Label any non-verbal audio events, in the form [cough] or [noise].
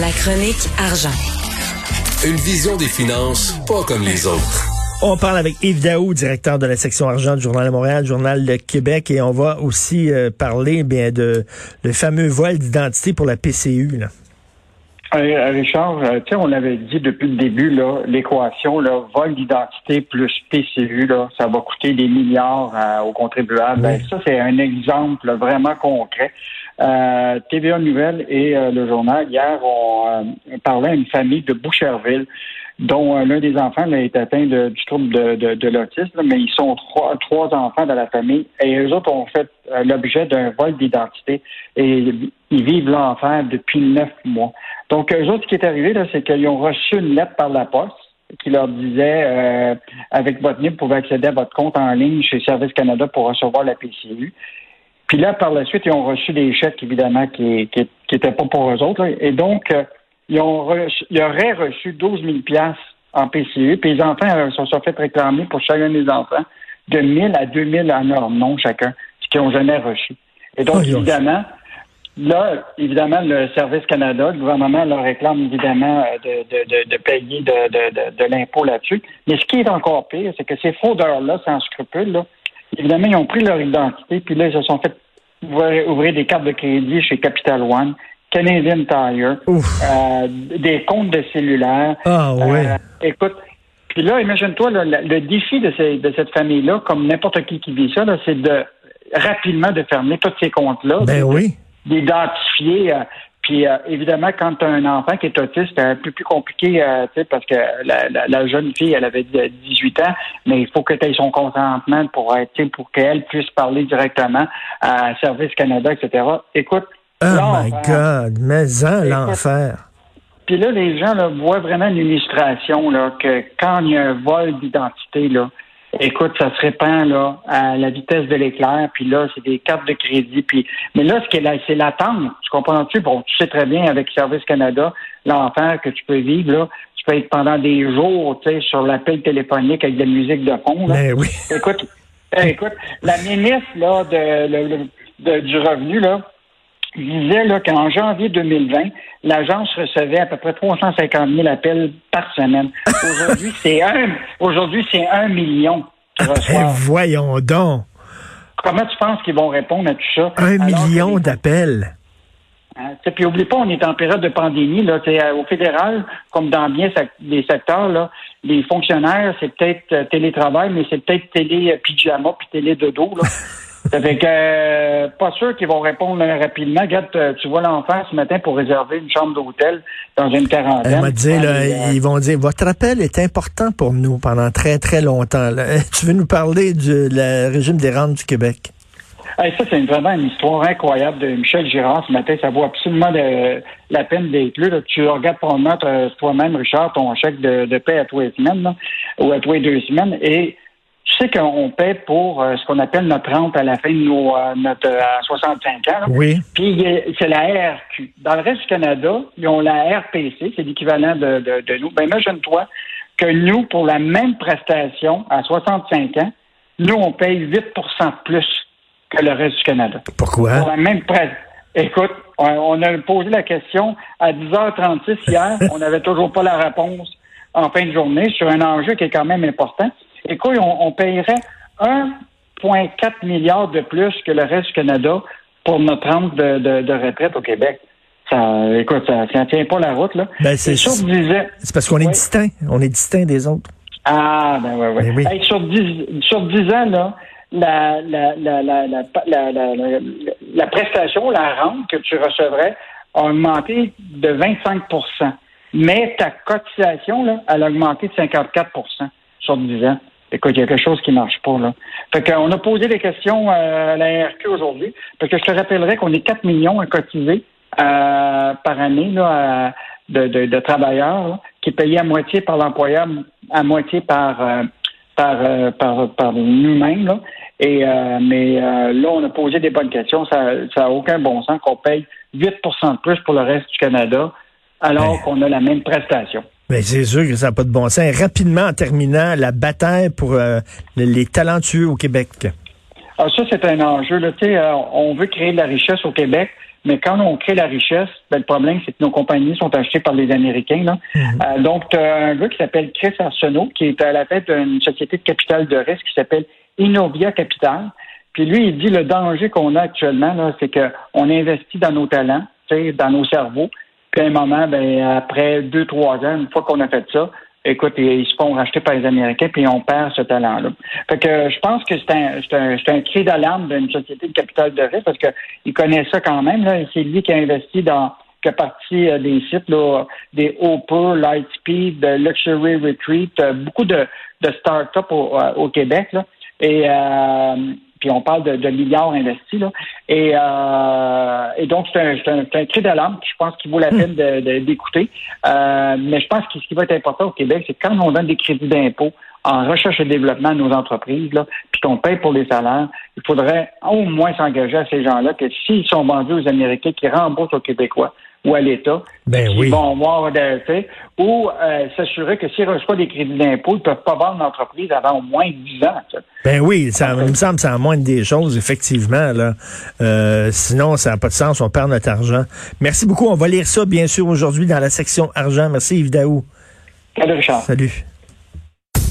La chronique argent. Une vision des finances pas comme les autres. On parle avec Yves Daou, directeur de la section argent du Journal de Montréal, Journal de Québec, et on va aussi euh, parler bien de le fameux vol d'identité pour la PCU. Là. Euh, Richard, euh, tu sais, on avait dit depuis le début, là, l'équation, là, vol d'identité plus PCU, là, ça va coûter des milliards euh, aux contribuables. Ben, ça, c'est un exemple vraiment concret. TVA Nouvelle et le journal, hier, on parlait à une famille de Boucherville dont l'un des enfants est atteint de, du trouble de, de, de l'autisme, mais ils sont trois, trois enfants dans la famille et eux autres ont fait l'objet d'un vol d'identité et ils vivent l'enfer depuis neuf mois. Donc, eux autres, ce qui est arrivé, là, c'est qu'ils ont reçu une lettre par la poste qui leur disait euh, avec votre NIP, vous pouvez accéder à votre compte en ligne chez Service Canada pour recevoir la PCU. Puis là, par la suite, ils ont reçu des chèques, évidemment, qui qui, qui pas pour eux autres. Et donc, euh, ils, ont ils auraient reçu 12 000 en PCU. Puis les enfants euh, se sont fait réclamer pour chacun des enfants de 1000 à 2000 en leur nom chacun, ce qu'ils n'ont jamais reçu. Et donc, évidemment, Là, évidemment, le Service Canada, le gouvernement leur réclame évidemment euh, de, de, de, payer de, de, de l'impôt là-dessus. Mais ce qui est encore pire, c'est que ces fraudeurs-là, sans scrupules, là, évidemment, ils ont pris leur identité, puis là, ils se sont fait ouvrir, des cartes de crédit chez Capital One, Canadian Tire, euh, des comptes de cellulaire. Ah ouais. Euh, écoute, puis là, imagine-toi, le, défi de, ces, de cette famille-là, comme n'importe qui qui vit ça, c'est de rapidement de fermer tous ces comptes-là. Ben oui d'identifier. Euh, puis euh, évidemment, quand tu as un enfant qui est autiste, c'est un peu plus compliqué, euh, parce que la, jeune fille, elle avait 18 ans, mais il faut que tu aies son consentement pour être, pour qu'elle puisse parler directement à Service Canada, etc. Écoute. Oh my God, mais en l'enfer. Puis là, les gens là, voient vraiment une illustration là, que quand il y a un vol d'identité, là, Écoute, ça se répand là à la vitesse de l'éclair, puis là, c'est des cartes de crédit. Puis, mais là, ce là, c'est l'attente. Tu comprends-tu? Bon, tu sais très bien avec Service Canada, l'enfer que tu peux vivre, là, tu peux être pendant des jours, tu sais, sur l'appel téléphonique avec de la musique de fond. Là. Ben oui. Écoute, écoute, la ministre là, de, du revenu, là, disait là, qu'en janvier 2020, l'agence recevait à peu près 350 000 appels par semaine. Aujourd'hui, c'est un, aujourd'hui, c'est un million ben, voyons donc. Comment tu penses qu'ils vont répondre à tout ça? Un million d'appels. Hein, puis oublie pas, on est en période de pandémie. Là, euh, au fédéral, comme dans bien des secteurs, là, les fonctionnaires, c'est peut-être euh, télétravail, mais c'est peut-être télé pyjama puis télé dodo. Là. [laughs] Ça fait que euh, pas sûr qu'ils vont répondre rapidement. Regarde, euh, tu vois l'enfant ce matin pour réserver une chambre d'hôtel dans une quarantaine. Elle m'a dit, là, ils vont dire, votre appel est important pour nous pendant très, très longtemps. [laughs] Tu veux nous parler du régime des rentes du Québec? ça, c'est vraiment une histoire incroyable de Michel Girard ce matin. Ça vaut absolument la peine d'être lu. Tu regardes probablement toi-même, Richard, ton chèque de, paix à tous les semaines, ou à tous les deux semaines, et tu sais qu'on paie pour euh, ce qu'on appelle notre rente à la fin de nos, euh, notre euh, à 65 ans. Oui. Puis c'est la RQ. Dans le reste du Canada, ils ont la RPC, c'est l'équivalent de, de, nous. Ben imagine-toi que nous, pour la même prestation à 65 ans, nous, on paye 8 de plus que le reste du Canada. Pourquoi? Pour la même Écoute, on a posé la question à 10h36 hier. [laughs] on n'avait toujours pas la réponse en fin de journée sur un enjeu qui est quand même important. Écoute, on, payerait 1,4 milliard de plus que le reste du Canada pour notre rente de, retraite au Québec. Ça, écoute, ça ne tient pas la route, là. Ben, c'est C'est parce qu'on est distinct. On est distinct des autres. Ah, ben ouais, ouais. Ben sur, 10, sur 10 ans, là, la, la, la, la, la, prestation, la rente que tu recevrais a augmenté de 25% Mais ta cotisation, là, elle a augmenté de 54% sur 10 ans. Écoute, il y a quelque chose qui ne marche pas, là. Fait qu'on a posé des questions euh, à la RQ aujourd'hui, parce que je te rappellerai qu'on est 4 millions à cotiser euh, par année là, de, de, travailleurs qui payés à moitié par l'employeur, à moitié par euh, par, par, par nous-mêmes. Et mais là, on a posé des bonnes questions. Ça n'a aucun bon sens qu'on paye 8% de plus pour le reste du Canada, alors qu'on a la même prestation. Mais c'est sûr que ça n'a pas de bon sens. Rapidement, en terminant, la bataille pour euh, les talentueux au Québec. Ah, ça, c'est un enjeu. Là. Euh, on veut créer de la richesse au Québec, Mais quand on crée la richesse, ben, le problème, c'est que nos compagnies sont achetées par les Américains. Là. Mm-hmm. donc, tu as un gars qui s'appelle Chris Arsenault, qui est à la tête d'une société de capital de risque qui s'appelle Innovia Capital. Puis lui, il dit le danger qu'on a actuellement, c'est qu'on investit dans nos talents, dans nos cerveaux. Puis à un moment, ben, après deux, trois ans, une fois qu'on a fait ça, écoute, ils se font racheter par les Américains, puis on perd ce talent-là. Fait que je pense que c'est un, un, un cri d'alarme d'une société de capital de risque, parce qu'il connaît ça quand même. C'est lui qui a investi dans qui a parti euh, des sites, là, des Hopper, Lightspeed, Luxury Retreat, euh, beaucoup de, de start-up au, euh, au Québec. Là. Et, euh, puis on parle de, milliards investis. Là. Et, euh, et donc, c'est un, un, un, cri d'alarme. Je pense qu'il vaut la peine d'écouter. Euh, mais je pense que ce qui va être important au Québec, c'est quand on donne des crédits d'impôt en recherche et développement à nos entreprises, là, puis qu'on paye pour les salaires, il faudrait au moins s'engager à ces gens-là que s'ils sont vendus aux Américains, qui remboursent aux Québécois ou à l'État, ben ils vont avoir des ou euh, s'assurer que s'ils reçoivent des crédits d'impôt, ils ne peuvent pas vendre l'entreprise avant au moins 10 ans. Ben oui, ça me semble ça moins des choses, effectivement. Là. Euh, sinon, ça n'a pas de sens, on perd notre argent. Merci beaucoup. On va lire ça, bien sûr, aujourd'hui dans la section argent. Merci Yves Daou. Salut Richard. Salut.